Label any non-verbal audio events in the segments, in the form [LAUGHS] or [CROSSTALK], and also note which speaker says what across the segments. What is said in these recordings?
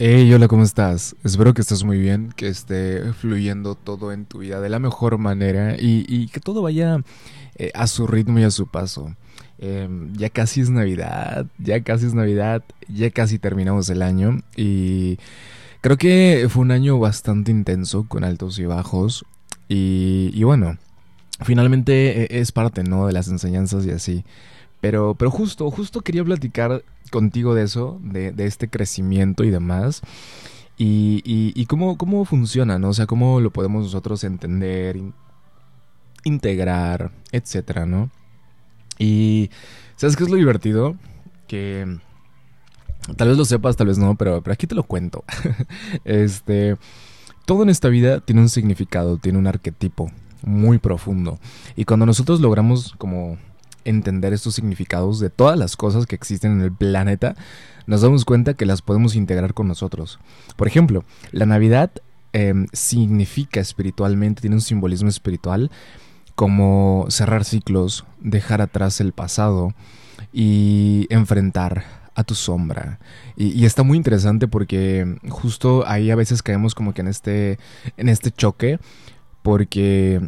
Speaker 1: Hey, hola, ¿cómo estás? Espero que estés muy bien, que esté fluyendo todo en tu vida de la mejor manera y, que todo vaya eh, a su ritmo y a su paso. Em, ya casi es Navidad, ya casi es Navidad, ya casi terminamos el año y creo que fue un año bastante intenso con altos y bajos y, y bueno, finalmente eh, es parte, ¿no? De las enseñanzas y así. Pero, pero justo, justo quería platicar contigo de eso, de, de este crecimiento y demás. Y, y, cómo, cómo funciona, ¿no? O sea, cómo lo podemos nosotros entender, integrar, etcétera, ¿no? Y, ¿sabes qué es lo divertido? Que tal vez lo sepas, tal vez no, pero, pero aquí te lo cuento. [LAUGHS] este, todo en esta vida tiene un significado, tiene un arquetipo muy profundo. Y cuando nosotros logramos como entender estos significados de todas las cosas que existen en el planeta, nos damos cuenta que las podemos integrar con nosotros. Por ejemplo, la Navidad em, significa espiritualmente, tiene un simbolismo espiritual como cerrar ciclos, dejar atrás el pasado y enfrentar a tu sombra. Y, y, está muy interesante porque justo ahí a veces caemos como que en este, en este choque, porque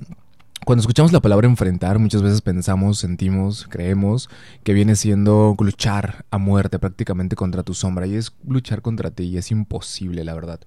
Speaker 1: cuando escuchamos la palabra enfrentar, muchas veces pensamos, sentimos, creemos que viene siendo luchar a muerte prácticamente contra tu sombra. Y es luchar contra ti y es imposible, la verdad.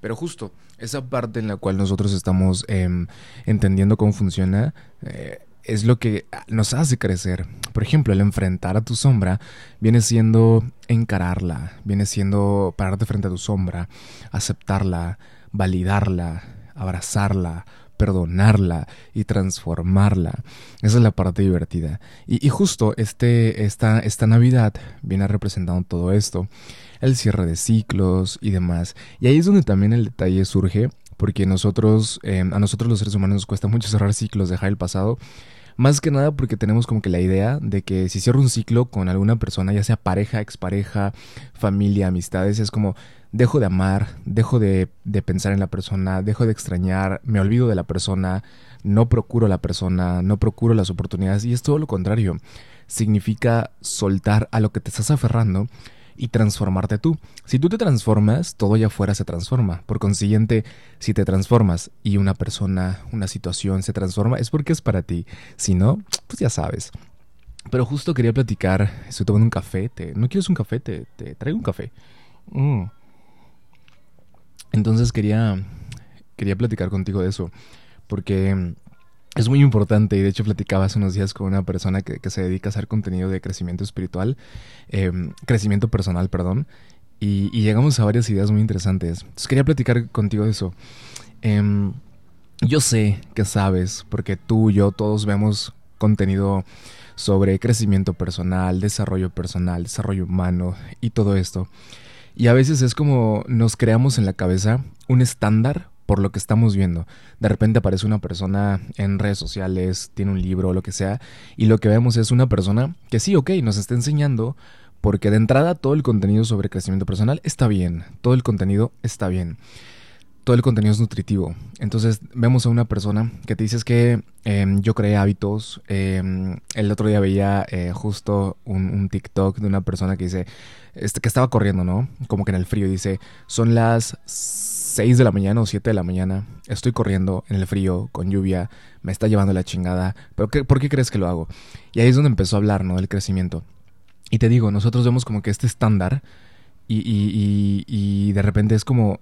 Speaker 1: Pero justo esa parte en la cual nosotros estamos em, entendiendo cómo funciona eh, es lo que nos hace crecer. Por ejemplo, el enfrentar a tu sombra viene siendo encararla, viene siendo pararte frente a tu sombra, aceptarla, validarla, abrazarla, perdonarla y transformarla. Esa es la parte divertida. Y, justo este, esta, esta Navidad viene representando todo esto, el cierre de ciclos y demás. Y ahí es donde también el detalle surge, porque nosotros, eh, a nosotros los seres humanos nos cuesta mucho cerrar ciclos, dejar el pasado. Más que nada porque tenemos como que la idea de que si cierro un ciclo con alguna persona, ya sea pareja, expareja, familia, amistades, es como dejo de amar, dejo de, pensar en la persona, dejo de extrañar, me olvido de la persona, no procuro la persona, no procuro las oportunidades y es todo lo contrario. Significa soltar a lo que te estás aferrando y transformarte tú. Si tú te transformas, todo allá afuera se transforma. Por consiguiente, si te transformas y una persona, una situación se transforma, es porque es para ti. Si no, pues ya sabes. Pero justo quería platicar, estoy tomando un café, te, ¿no quieres un café? Te, te traigo un café. Mm. Entonces quería, quería platicar contigo de eso, porque es muy importante y de hecho platicaba hace unos días con una persona que, se dedica a hacer contenido de crecimiento espiritual, em, crecimiento personal, perdón, y, llegamos a varias ideas muy interesantes. Entonces quería platicar contigo de eso. Em, yo sé que sabes, porque tú yo todos vemos contenido sobre crecimiento personal, desarrollo personal, desarrollo humano y todo esto. Y a veces es como nos creamos en la cabeza un estándar por lo que estamos viendo. De repente aparece una persona en redes sociales, tiene un libro o lo que sea, y lo que vemos es una persona que sí, ok, nos está enseñando, porque de entrada todo el contenido sobre crecimiento personal está bien, todo el contenido está bien todo el contenido es nutritivo. Entonces vemos a una persona que te dices que em, yo creé hábitos. Em, el otro día veía eh, justo un, TikTok de una persona que dice este, que estaba corriendo, ¿no? Como que en el frío. Dice, son las 6 de la mañana o 7 de la mañana. Estoy corriendo en el frío, con lluvia. Me está llevando la chingada. ¿Pero qué, por qué crees que lo hago? Y ahí es donde empezó a hablar, ¿no? Del crecimiento. Y te digo, nosotros vemos como que este estándar y, y, y de repente es como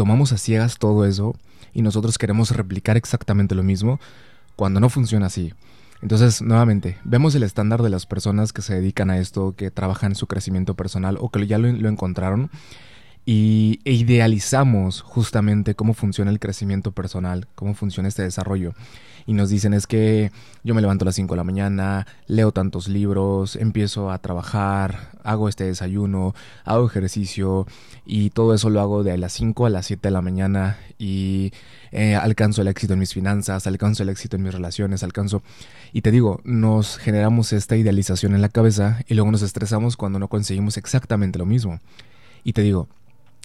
Speaker 1: tomamos a ciegas todo eso y nosotros queremos replicar exactamente lo mismo cuando no funciona así. Entonces, nuevamente, vemos el estándar de las personas que se dedican a esto, que trabajan en su crecimiento personal o que ya lo, lo encontraron y, e idealizamos justamente cómo funciona el crecimiento personal, cómo funciona este desarrollo. Y nos dicen es que yo me levanto a las 5 de la mañana, leo tantos libros, empiezo a trabajar, hago este desayuno, hago ejercicio y todo eso lo hago de las 5 a las 7 de la mañana y eh, alcanzo el éxito en mis finanzas, alcanzo el éxito en mis relaciones, alcanzo... Y te digo, nos generamos esta idealización en la cabeza y luego nos estresamos cuando no conseguimos exactamente lo mismo. Y te digo,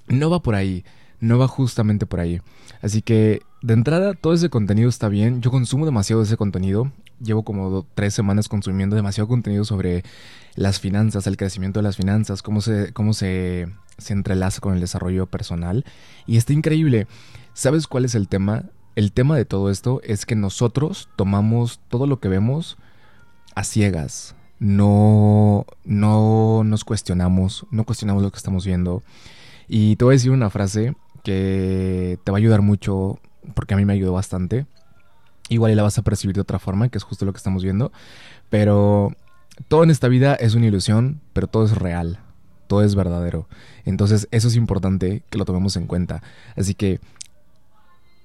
Speaker 1: no va por ahí, no va justamente por ahí. Así que de entrada todo ese contenido está bien, yo consumo demasiado ese contenido, llevo como tres semanas consumiendo demasiado contenido sobre las finanzas, el crecimiento de las finanzas, cómo se, cómo se, se entrelaza con el desarrollo personal. Y está increíble. ¿Sabes cuál es el tema? El tema de todo esto es que nosotros tomamos todo lo que vemos a ciegas. No, no nos cuestionamos, no cuestionamos lo que estamos viendo. Y te voy a decir una frase que te va a ayudar mucho, porque a mí me ayudó bastante. Igual y la vas a percibir de otra forma, que es justo lo que estamos viendo. Pero todo en esta vida es una ilusión, pero todo es real, todo es verdadero. Entonces eso es importante que lo tomemos en cuenta. Así que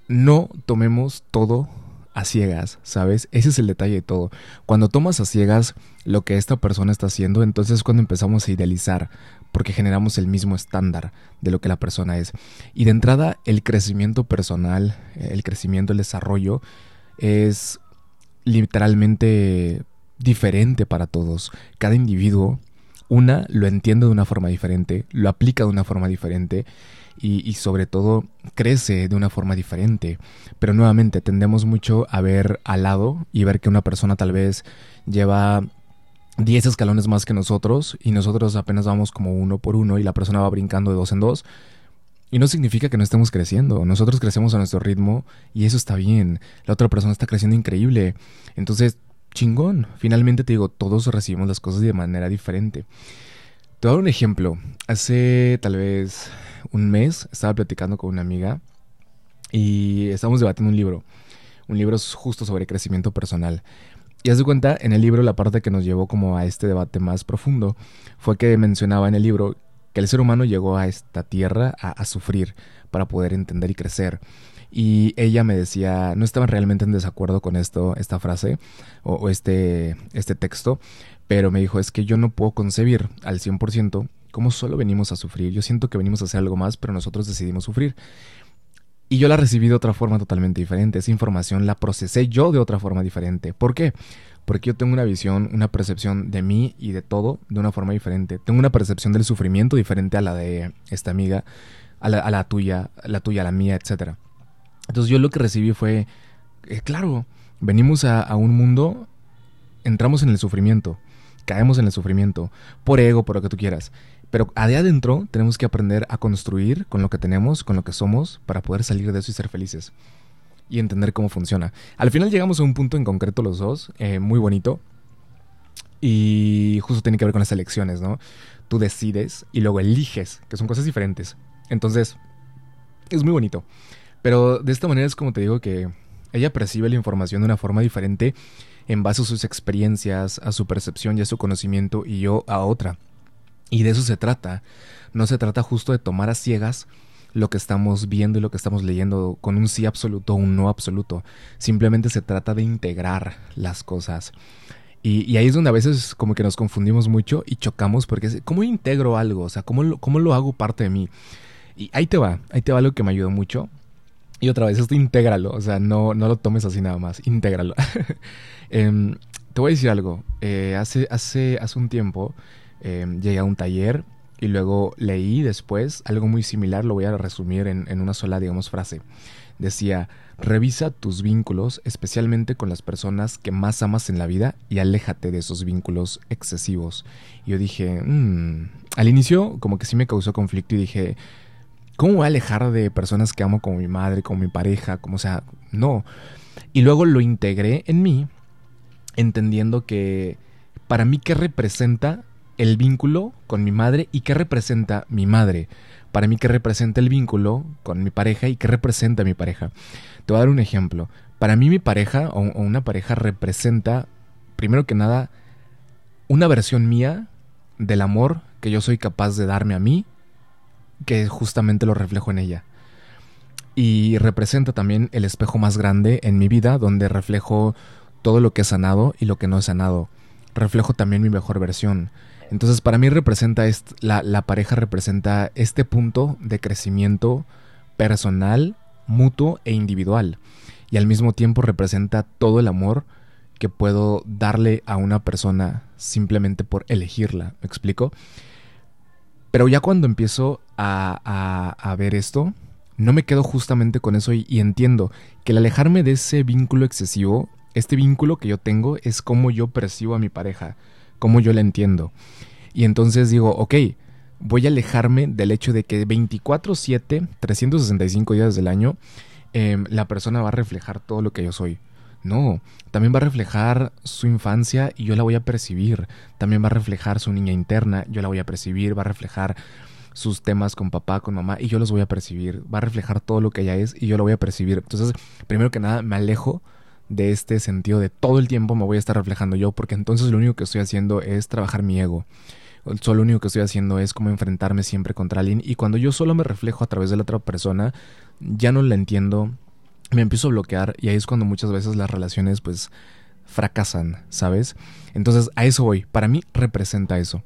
Speaker 1: no tomemos todo a ciegas, ¿sabes? Ese es el detalle de todo. Cuando tomas a ciegas lo que esta persona está haciendo, entonces es cuando empezamos a idealizar, porque generamos el mismo estándar de lo que la persona es. Y de entrada, el crecimiento personal, el crecimiento, el desarrollo, es literalmente diferente para todos. Cada individuo, una, lo entiende de una forma diferente, lo aplica de una forma diferente y, sobre todo crece de una forma diferente. Pero nuevamente tendemos mucho a ver al lado y ver que una persona tal vez lleva 10 escalones más que nosotros y nosotros apenas vamos como uno por uno y la persona va brincando de dos en dos. Y no significa que no estemos creciendo. Nosotros crecemos a nuestro ritmo y eso está bien. La otra persona está creciendo increíble. Entonces, chingón. Finalmente te digo, todos recibimos las cosas de manera diferente. Te voy a dar un ejemplo. Hace tal vez un mes estaba platicando con una amiga y estábamos debatiendo un libro. Un libro justo sobre crecimiento personal. Y haz de cuenta, en el libro la parte que nos llevó como a este debate más profundo fue que mencionaba en el libro que el ser humano llegó a esta tierra a, sufrir para poder entender y crecer. Y ella me decía, no estaba realmente en desacuerdo con esto, esta frase o, o este, este texto, pero me dijo, es que yo no puedo concebir al 100% cómo solo venimos a sufrir. Yo siento que venimos a hacer algo más, pero nosotros decidimos sufrir. Y yo la recibí de otra forma totalmente diferente. Esa información la procesé yo de otra forma diferente. ¿Por qué? Porque yo tengo una visión, una percepción de mí y de todo de una forma diferente. Tengo una percepción del sufrimiento diferente a la de esta amiga, a la, tuya, a la tuya, a la mía, etc. Entonces yo lo que recibí fue, eh, claro, venimos a, a un mundo, entramos en el sufrimiento, caemos en el sufrimiento, por ego, por lo que tú quieras. Pero de adentro tenemos que aprender a construir con lo que tenemos, con lo que somos, para poder salir de eso y ser felices. Y entender cómo funciona. Al final llegamos a un punto en concreto los dos, eh, muy bonito. Y justo tiene que ver con las elecciones, ¿no? Tú decides y luego eliges, que son cosas diferentes. Entonces, es muy bonito. Pero de esta manera es como te digo que ella percibe la información de una forma diferente en base a sus experiencias, a su percepción y a su conocimiento y yo a otra. Y de eso se trata. No se trata justo de tomar a ciegas lo que estamos viendo y lo que estamos leyendo con un sí absoluto o un no absoluto. Simplemente se trata de integrar las cosas. Y, ahí es donde a veces como que nos confundimos mucho y chocamos porque ¿cómo integro algo? O sea, ¿cómo lo, cómo lo hago parte de mí? Y ahí te va, ahí te va algo que me ayudó mucho. Y otra vez, esto intégralo, o sea, no, no lo tomes así nada más, intégralo. [LAUGHS] Em, te voy a decir algo, eh, hace, hace, hace un tiempo Em, llegué a un taller y luego leí después algo muy similar, lo voy a resumir en, en una sola, digamos, frase. Decía, revisa tus vínculos, especialmente con las personas que más amas en la vida, y aléjate de esos vínculos excesivos. Y yo dije, mmm. al inicio como que sí me causó conflicto y dije, ¿cómo voy a alejar de personas que amo como mi madre, como mi pareja, como sea, no. Y luego lo integré en mí, entendiendo que para mí qué representa el vínculo con mi madre y qué representa mi madre. Para mí, qué representa el vínculo con mi pareja y qué representa mi pareja. Te voy a dar un ejemplo. Para mí, mi pareja o, una pareja representa, primero que nada, una versión mía del amor que yo soy capaz de darme a mí, que justamente lo reflejo en ella. Y representa también el espejo más grande en mi vida, donde reflejo todo lo que he sanado y lo que no he sanado. Reflejo también mi mejor versión. Entonces para mí representa, la, la pareja representa este punto de crecimiento personal, mutuo e individual. Y al mismo tiempo representa todo el amor que puedo darle a una persona simplemente por elegirla. ¿Me explico? Pero ya cuando empiezo a, a, ver esto, no me quedo justamente con eso y, entiendo que el alejarme de ese vínculo excesivo este vínculo que yo tengo es cómo yo percibo a mi pareja, cómo yo la entiendo. Y entonces digo, ok, voy a alejarme del hecho de que 24/7, 365 días del año, em, la persona va a reflejar todo lo que yo soy. No, también va a reflejar su infancia y yo la voy a percibir. También va a reflejar su niña interna, yo la voy a percibir. Va a reflejar sus temas con papá, con mamá y yo los voy a percibir. Va a reflejar todo lo que ella es y yo lo voy a percibir. Entonces, primero que nada, me alejo de este sentido de todo el tiempo me voy a estar reflejando yo porque entonces lo único que estoy haciendo es trabajar mi ego. Solo lo único que estoy haciendo es como enfrentarme siempre contra alguien y cuando yo solo me reflejo a través de la otra persona, ya no la entiendo, me empiezo a bloquear y ahí es cuando muchas veces las relaciones pues fracasan, ¿sabes? Entonces a eso voy, para mí representa eso.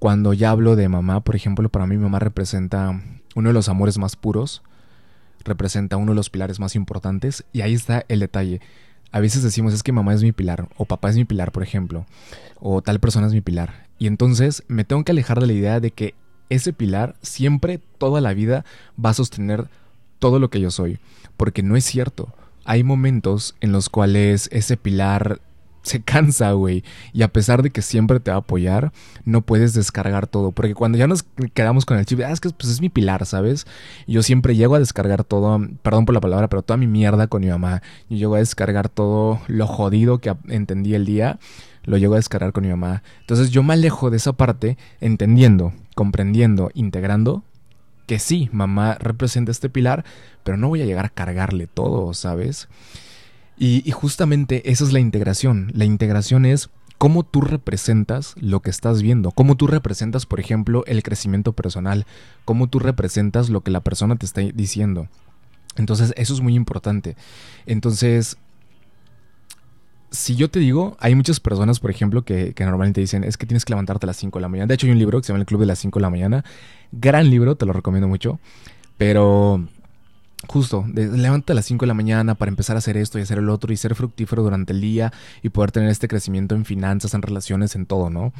Speaker 1: Cuando ya hablo de mamá, por ejemplo, para mí mamá representa uno de los amores más puros, representa uno de los pilares más importantes y ahí está el detalle. A veces decimos es que mamá es mi pilar o papá es mi pilar, por ejemplo, o tal persona es mi pilar. Y entonces me tengo que alejar de la idea de que ese pilar siempre, toda la vida, va a sostener todo lo que yo soy, porque no es cierto. Hay momentos en los cuales ese pilar se cansa, güey. Y a pesar de que siempre te va a apoyar, no puedes descargar todo. Porque cuando ya nos quedamos con el chip, ah, es que pues, es mi pilar, ¿sabes? Yo siempre llego a descargar todo, perdón por la palabra, pero toda mi mierda con mi mamá. Yo llego a descargar todo lo jodido que entendí el día, lo llego a descargar con mi mamá. Entonces yo me alejo de esa parte entendiendo, comprendiendo, integrando que sí, mamá representa este pilar, pero no voy a llegar a cargarle todo, ¿sabes? Y, justamente esa es la integración. La integración es cómo tú representas lo que estás viendo, cómo tú representas, por ejemplo, el crecimiento personal, cómo tú representas lo que la persona te está diciendo. Entonces, eso es muy importante. Entonces, si yo te digo, hay muchas personas, por ejemplo, que, que, normalmente dicen, es que tienes que levantarte a las 5 de la mañana. De hecho, hay un libro que se llama El Club de las 5 de la mañana. Gran libro, te lo recomiendo mucho. Pero Justo, de, levanta a las 5 de la mañana para empezar a hacer esto y hacer el otro y ser fructífero durante el día y poder tener este crecimiento en finanzas, en relaciones, en todo, ¿no?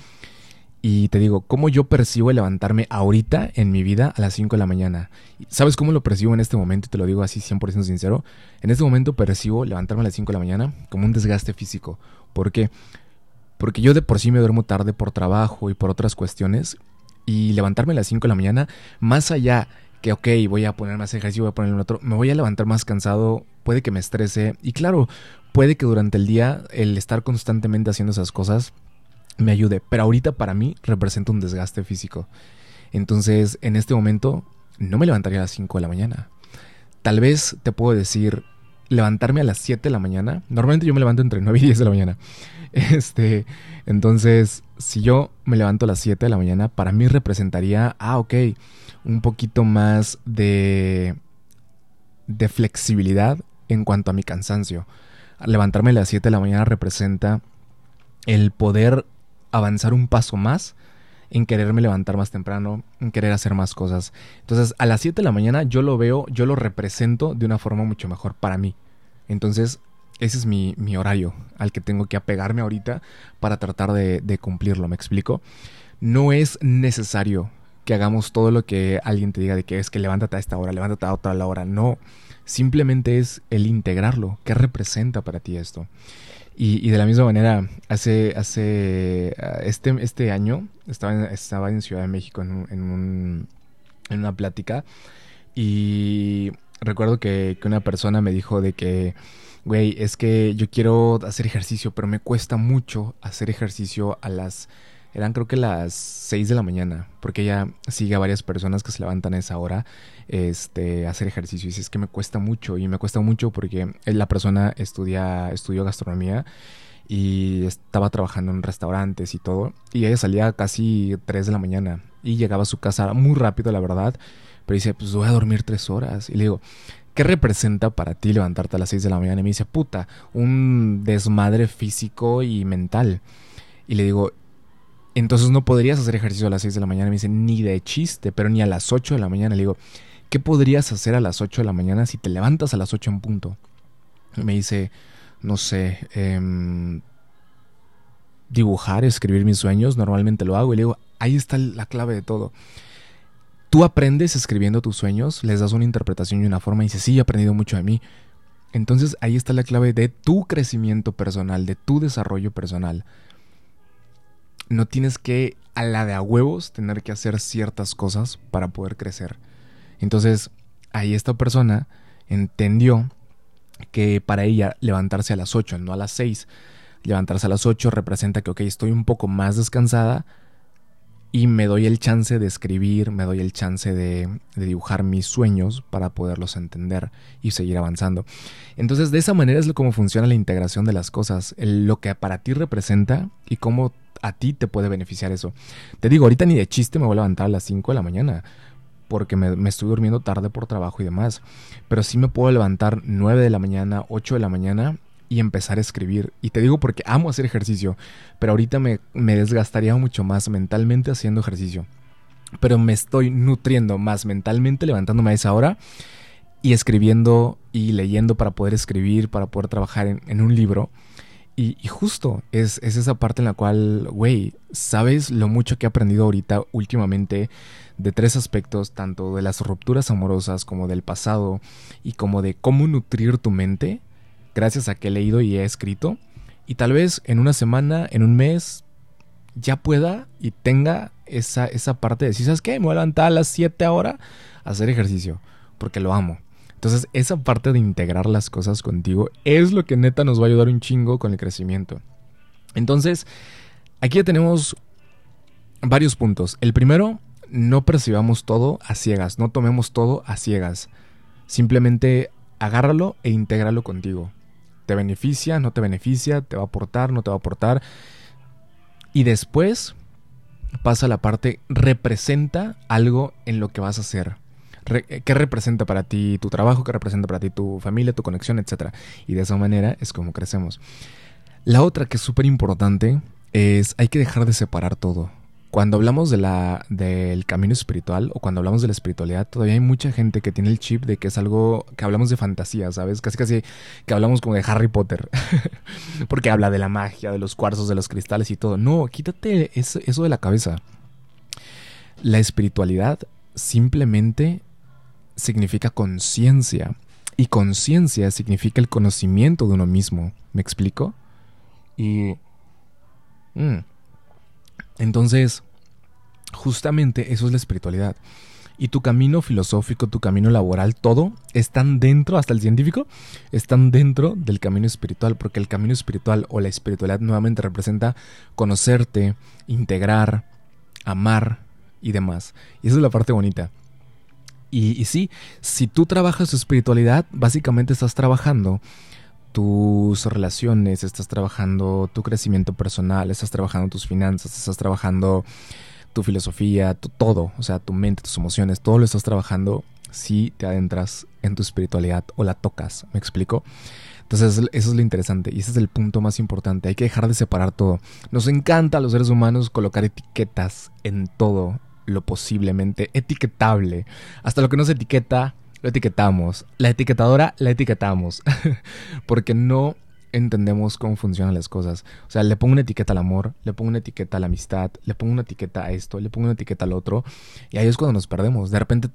Speaker 1: Y te digo, ¿cómo yo percibo levantarme ahorita en mi vida a las 5 de la mañana? ¿Sabes cómo lo percibo en este momento? Y te lo digo así 100% sincero. En este momento percibo levantarme a las 5 de la mañana como un desgaste físico. ¿Por qué? Porque yo de por sí me duermo tarde por trabajo y por otras cuestiones. Y levantarme a las 5 de la mañana, más allá que, ok, voy a poner más ejercicio, voy a poner otro, me voy a levantar más cansado, puede que me estrese. Y claro, puede que durante el día el estar constantemente haciendo esas cosas me ayude. Pero ahorita para mí representa un desgaste físico. Entonces, en este momento, no me levantaría a las 5 de la mañana. Tal vez te puedo decir, levantarme a las 7 de la mañana. Normalmente yo me levanto entre 9 y 10 de la mañana. [LAUGHS] Este, entonces, si yo me levanto a las 7 de la mañana, para mí representaría, ah, ok, un poquito más de, de flexibilidad en cuanto a mi cansancio. Levantarme a las 7 de la mañana representa el poder avanzar un paso más en quererme levantar más temprano, en querer hacer más cosas. Entonces, a las 7 de la mañana yo lo veo, yo lo represento de una forma mucho mejor para mí. Entonces, ese es mi, horario al que tengo que apegarme ahorita para tratar de, cumplirlo, ¿me explico? No es necesario que hagamos todo lo que alguien te diga de que es que levántate a esta hora, levántate a otra hora. No, simplemente es el integrarlo. ¿Qué representa para ti esto? Y, de la misma manera, hace, hace ah, este, este año estaba en, estaba en Ciudad de México en, en, en una plática y recuerdo que, que una persona me dijo de que, güey, es que yo quiero hacer ejercicio, pero me cuesta mucho hacer ejercicio a las eran creo que las 6 de la mañana, porque ella sigue a varias personas que se levantan a esa hora este, a hacer ejercicio. Y dice, es que me cuesta mucho, y me cuesta mucho porque la persona estudia, estudió gastronomía y estaba trabajando en restaurantes y todo. Y ella salía casi 3 de la mañana y llegaba a su casa muy rápido, la verdad. Pero dice, pues voy a dormir 3 horas. Y le digo, ¿qué representa para ti levantarte a las 6 de la mañana? Y me dice, puta, un desmadre físico y mental. Y le digo, entonces no podrías hacer ejercicio a las 6 de la mañana. Me dice, ni de chiste, pero ni a las 8 de la mañana. Le digo, ¿qué podrías hacer a las 8 de la mañana si te levantas a las 8 en punto? Me dice, no sé, em, dibujar, escribir mis sueños, normalmente lo hago. Y le digo, ahí está la clave de todo. Tú aprendes escribiendo tus sueños, les das una interpretación y una forma y dices, sí, he aprendido mucho de mí. Entonces ahí está la clave de tu crecimiento personal, de tu desarrollo personal. No tienes que, a la de a huevos, tener que hacer ciertas cosas para poder crecer. Entonces ahí esta persona entendió que para ella levantarse a las 8, no a las 6, levantarse a las 8 representa que, ok, estoy un poco más descansada y me doy el chance de escribir, me doy el chance de, dibujar mis sueños para poderlos entender y seguir avanzando. Entonces, de esa manera es como funciona la integración de las cosas, lo que para ti representa y cómo a ti te puede beneficiar eso. Te digo, ahorita ni de chiste me voy a levantar a las 5 de la mañana porque me, estoy durmiendo tarde por trabajo y demás. Pero sí me puedo levantar 9 de la mañana, 8 de la mañana y empezar a escribir. Y te digo porque amo hacer ejercicio, pero ahorita me, me desgastaría mucho más mentalmente haciendo ejercicio. Pero me estoy nutriendo más mentalmente levantándome a esa hora y escribiendo y leyendo para poder escribir, para poder trabajar en, un libro. Y, y, justo es, es esa parte en la cual, güey, sabes lo mucho que he aprendido ahorita últimamente de tres aspectos, tanto de las rupturas amorosas como del pasado y como de cómo nutrir tu mente gracias a que he leído y he escrito. Y tal vez en una semana, en un mes, ya pueda y tenga esa, esa parte de decir, ¿sabes qué? Me voy a levantar a las 7 ahora a hacer ejercicio, porque lo amo. Entonces, esa parte de integrar las cosas contigo es lo que neta nos va a ayudar un chingo con el crecimiento. Entonces, aquí ya tenemos varios puntos. El primero, no percibamos todo a ciegas, no tomemos todo a ciegas. Simplemente agárralo e intégralo contigo. ¿Te beneficia? ¿No te beneficia? ¿Te va a aportar? ¿No te va a aportar? Y después pasa la parte, representa algo en lo que vas a hacer. ¿Qué representa para ti tu trabajo? ¿Qué representa para ti tu familia, tu conexión, etcétera? Y de esa manera es como crecemos. La otra que es súper importante es hay que dejar de separar todo cuando hablamos de la, del camino espiritual o cuando hablamos de la espiritualidad, todavía hay mucha gente que tiene el chip de que es algo que hablamos de fantasía, ¿sabes? Casi casi que hablamos como de Harry Potter. [LAUGHS] Porque habla de la magia, de los cuarzos, de los cristales y todo. No, quítate eso, de la cabeza. La espiritualidad simplemente significa conciencia. Y conciencia significa el conocimiento de uno mismo. ¿Me explico? Y... Mm, entonces, justamente eso es la espiritualidad. Y tu camino filosófico, tu camino laboral, todo están dentro, hasta el científico, están dentro del camino espiritual, porque el camino espiritual o la espiritualidad nuevamente representa conocerte, integrar, amar y demás. Y esa es la parte bonita. Y, sí, si tú trabajas tu espiritualidad, básicamente estás trabajando tus relaciones, estás trabajando tu crecimiento personal, estás trabajando tus finanzas, estás trabajando tu filosofía, tu, todo, o sea, tu mente, tus emociones, todo lo estás trabajando si te adentras en tu espiritualidad o la tocas, ¿me explico? Entonces eso es lo interesante y ese es el punto más importante, hay que dejar de separar todo. Nos encanta a los seres humanos colocar etiquetas en todo lo posiblemente etiquetable, hasta lo que no se etiqueta lo etiquetamos. La etiquetadora la etiquetamos. [LAUGHS] Porque no entendemos cómo funcionan las cosas. O sea, le pongo una etiqueta al amor, le pongo una etiqueta a la amistad, le pongo una etiqueta a esto, le pongo una etiqueta al otro. Y ahí es cuando nos perdemos. De repente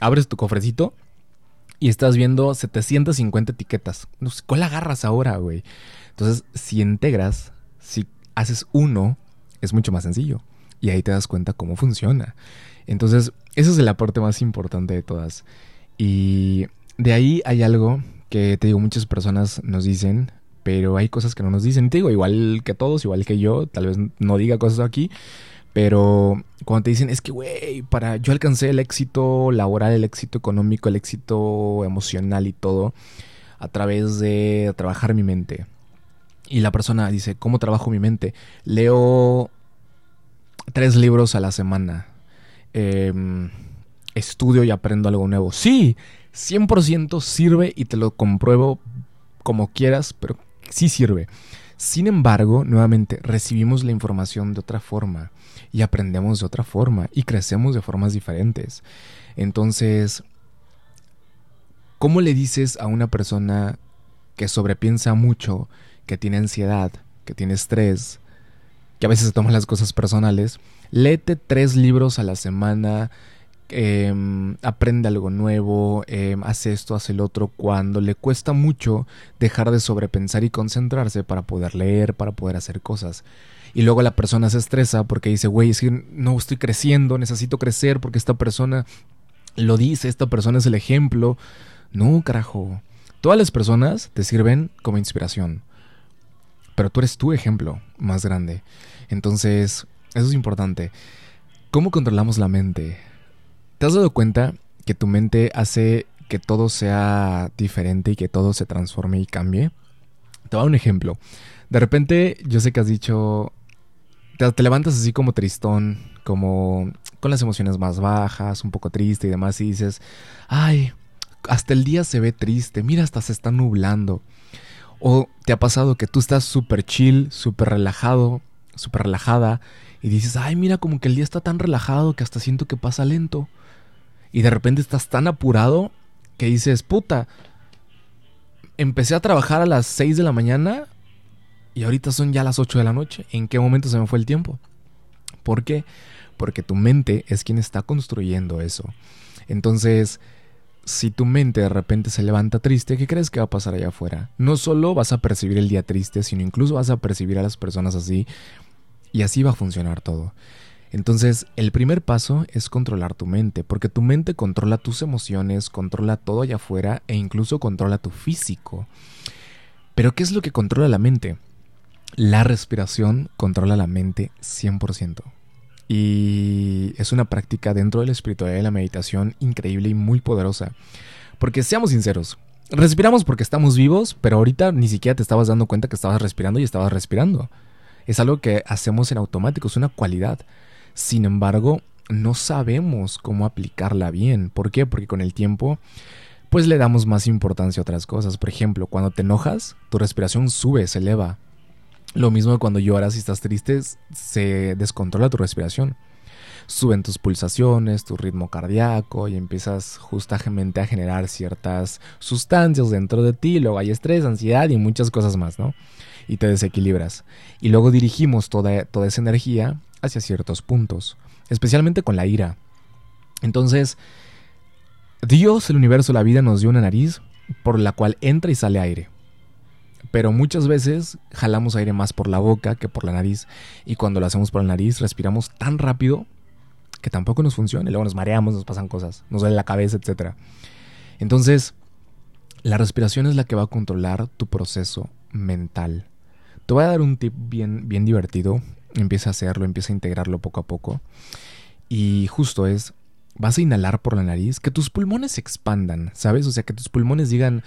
Speaker 1: abres tu cofrecito y estás viendo 750 etiquetas. ¿Cuál agarras ahora, güey? Entonces, si integras, si haces uno, es mucho más sencillo. Y ahí te das cuenta cómo funciona. Entonces, ese es el aporte más importante de todas. Y de ahí hay algo que te digo, muchas personas nos dicen, pero hay cosas que no nos dicen. te digo, igual que todos, igual que yo, tal vez no diga cosas aquí, pero cuando te dicen, es que, güey, para yo alcancé el éxito laboral, el éxito económico, el éxito emocional y todo, a través de trabajar mi mente. Y la persona dice, ¿cómo trabajo mi mente? Leo tres libros a la semana. Eh, estudio y aprendo algo nuevo. Sí, 100% sirve y te lo compruebo como quieras, pero sí sirve. Sin embargo, nuevamente, recibimos la información de otra forma y aprendemos de otra forma y crecemos de formas diferentes. Entonces, ¿cómo le dices a una persona que sobrepiensa mucho, que tiene ansiedad, que tiene estrés, que a veces se toman las cosas personales, léete tres libros a la semana, em, aprende algo nuevo, em, hace esto, hace el otro, cuando le cuesta mucho dejar de sobrepensar y concentrarse para poder leer, para poder hacer cosas. Y luego la persona se estresa porque dice, güey, es que no estoy creciendo, necesito crecer porque esta persona lo dice, esta persona es el ejemplo. No, carajo. Todas las personas te sirven como inspiración. Pero tú eres tu ejemplo más grande. Entonces, eso es importante. ¿Cómo controlamos la mente? ¿Te has dado cuenta que tu mente hace que todo sea diferente y que todo se transforme y cambie? Te voy a dar un ejemplo. De repente, yo sé que has dicho, te, levantas así como tristón, como con las emociones más bajas, un poco triste y demás, y dices, ay, hasta el día se ve triste, mira, hasta se está nublando. O te ha pasado que tú estás súper chill, súper relajado, súper relajada, y dices, ay, mira, como que el día está tan relajado que hasta siento que pasa lento. Y de repente estás tan apurado que dices, puta, empecé a trabajar a las 6 de la mañana y ahorita son ya las 8 de la noche. ¿En qué momento se me fue el tiempo? ¿Por qué? Porque tu mente es quien está construyendo eso. Entonces, si tu mente de repente se levanta triste, ¿qué crees que va a pasar allá afuera? No solo vas a percibir el día triste, sino incluso vas a percibir a las personas así. Y así va a funcionar todo. Entonces, el primer paso es controlar tu mente, porque tu mente controla tus emociones, controla todo allá afuera e incluso controla tu físico. Pero ¿qué es lo que controla la mente? La respiración controla la mente 100%. Y es una práctica dentro de la espiritualidad y la meditación increíble y muy poderosa. Porque seamos sinceros, respiramos porque estamos vivos, pero ahorita ni siquiera te estabas dando cuenta que estabas respirando y estabas respirando. Es algo que hacemos en automático, es una cualidad. Sin embargo, no sabemos cómo aplicarla bien. ¿Por qué? Porque con el tiempo, pues le damos más importancia a otras cosas. Por ejemplo, cuando te enojas, tu respiración sube, se eleva. Lo mismo cuando lloras y estás triste, se descontrola tu respiración. Suben tus pulsaciones, tu ritmo cardíaco y empiezas justamente a generar ciertas sustancias dentro de ti. Luego hay estrés, ansiedad y muchas cosas más, ¿no? Y te desequilibras. Y luego dirigimos toda, toda esa energía hacia ciertos puntos, especialmente con la ira. Entonces, Dios, el universo, la vida nos dio una nariz por la cual entra y sale aire pero muchas veces jalamos aire más por la boca que por la nariz y cuando lo hacemos por la nariz respiramos tan rápido que tampoco nos funciona y luego nos mareamos, nos pasan cosas, nos duele la cabeza, etc. Entonces, la respiración es la que va a controlar tu proceso mental. Te voy a dar un tip bien, bien divertido. Empieza a hacerlo, empieza a integrarlo poco a poco. Y justo es, vas a inhalar por la nariz, que tus pulmones se expandan, ¿sabes? O sea, que tus pulmones digan,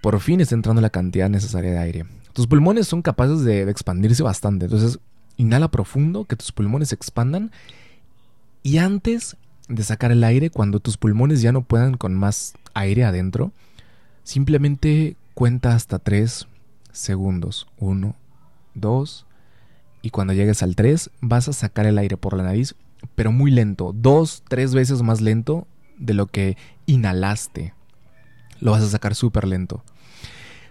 Speaker 1: por fin está entrando la cantidad necesaria de aire. Tus pulmones son capaces de, expandirse bastante. Entonces, inhala profundo, que tus pulmones se expandan. Y antes de sacar el aire, cuando tus pulmones ya no puedan con más aire adentro, simplemente cuenta hasta 3 segundos. 1, 2, y cuando llegues al 3 vas a sacar el aire por la nariz, pero muy lento, dos, tres veces más lento de lo que inhalaste lo vas a sacar súper lento.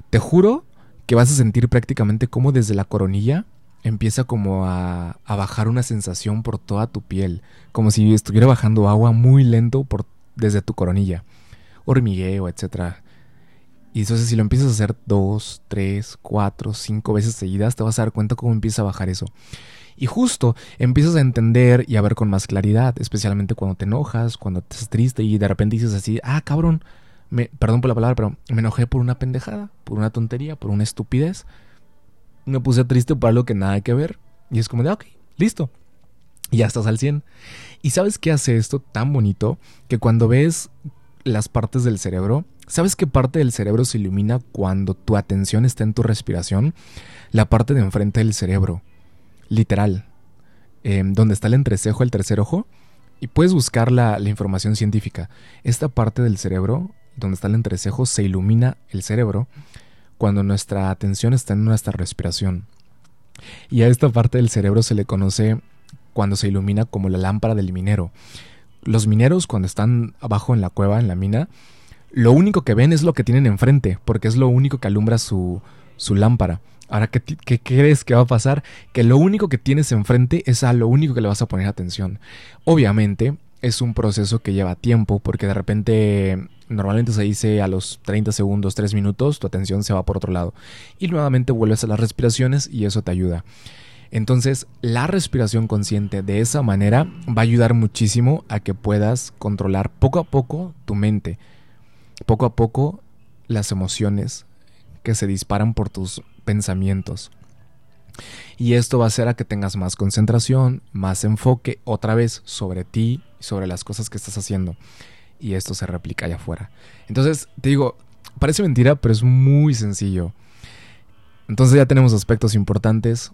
Speaker 1: Te juro que vas a sentir prácticamente como desde la coronilla empieza como a, bajar una sensación por toda tu piel, como si estuviera bajando agua muy lento desde tu coronilla, hormigueo, etc. Y entonces si lo empiezas a hacer dos, tres, cuatro, cinco veces seguidas, te vas a dar cuenta cómo empieza a bajar eso. Y justo empiezas a entender y a ver con más claridad, especialmente cuando te enojas, cuando estás triste y de repente dices así, ah, cabrón, me, perdón por la palabra, pero me enojé por una pendejada, por una tontería, por una estupidez. Me puse triste por algo que nada que ver. Y es como de, ok, listo. Y ya estás al 100. ¿Y sabes qué hace esto tan bonito? Que cuando ves las partes del cerebro, ¿sabes qué parte del cerebro se ilumina cuando tu atención está en tu respiración? La parte de enfrente del cerebro. Literal. Em, donde está el entrecejo, el tercer ojo. Y puedes buscar la, la información científica. Esta parte del cerebro donde está el entrecejo, se ilumina el cerebro cuando nuestra atención está en nuestra respiración. Y a esta parte del cerebro se le conoce cuando se ilumina como la lámpara del minero. Los mineros cuando están abajo en la cueva, en la mina, lo único que ven es lo que tienen enfrente, porque es lo único que alumbra su, su lámpara. Ahora, ¿qué, ¿qué, crees que va a pasar? Que lo único que tienes enfrente es a lo único que le vas a poner atención. Obviamente, es un proceso que lleva tiempo porque de repente normalmente se dice a los 30 segundos, 3 minutos, tu atención se va por otro lado y nuevamente vuelves a las respiraciones y eso te ayuda. Entonces, la respiración consciente de esa manera va a ayudar muchísimo a que puedas controlar poco a poco tu mente, poco a poco las emociones que se disparan por tus pensamientos. Y esto va a hacer a que tengas más concentración, más enfoque otra vez sobre ti sobre las cosas que estás haciendo. Y esto se replica allá afuera. Entonces, te digo, parece mentira, pero es muy sencillo. Entonces ya tenemos aspectos importantes.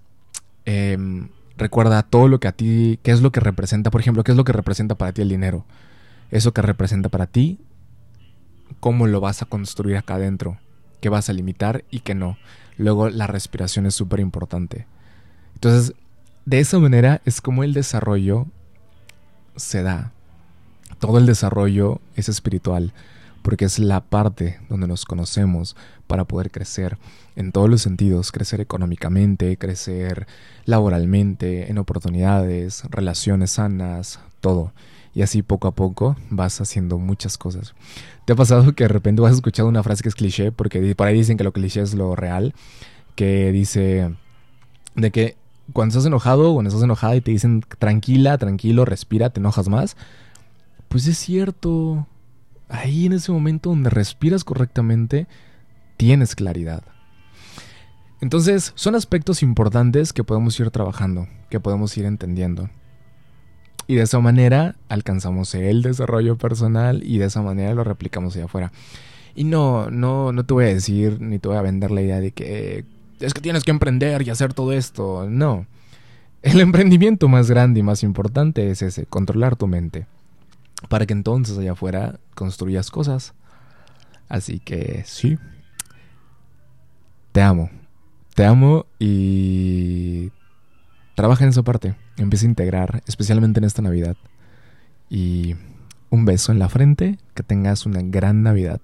Speaker 1: Em, recuerda todo lo que a ti, qué es lo que representa, por ejemplo, qué es lo que representa para ti el dinero. Eso que representa para ti, cómo lo vas a construir acá adentro, qué vas a limitar y qué no. Luego la respiración es súper importante. Entonces, de esa manera es como el desarrollo se da. Todo el desarrollo es espiritual, porque es la parte donde nos conocemos para poder crecer en todos los sentidos, crecer económicamente, crecer laboralmente, en oportunidades, relaciones sanas, todo. Y así poco a poco vas haciendo muchas cosas. ¿Te ha pasado que de repente has escuchado una frase que es cliché? Porque por ahí dicen que lo cliché es lo real. Que dice de que cuando estás enojado o cuando estás enojada y te dicen tranquila, tranquilo, respira, te enojas más. Pues es cierto. Ahí en ese momento donde respiras correctamente, tienes claridad. Entonces, son aspectos importantes que podemos ir trabajando, que podemos ir entendiendo. Y de esa manera alcanzamos el desarrollo personal y de esa manera lo replicamos allá afuera. Y no, no, no te voy a decir ni te voy a vender la idea de que es que tienes que emprender y hacer todo esto. No. El emprendimiento más grande y más importante es ese, controlar tu mente. Para que entonces allá afuera construyas cosas. Así que sí. Te amo. Te amo y trabaja en esa parte. Empieza a integrar, especialmente en esta Navidad. Y un beso en la frente. Que tengas una gran Navidad.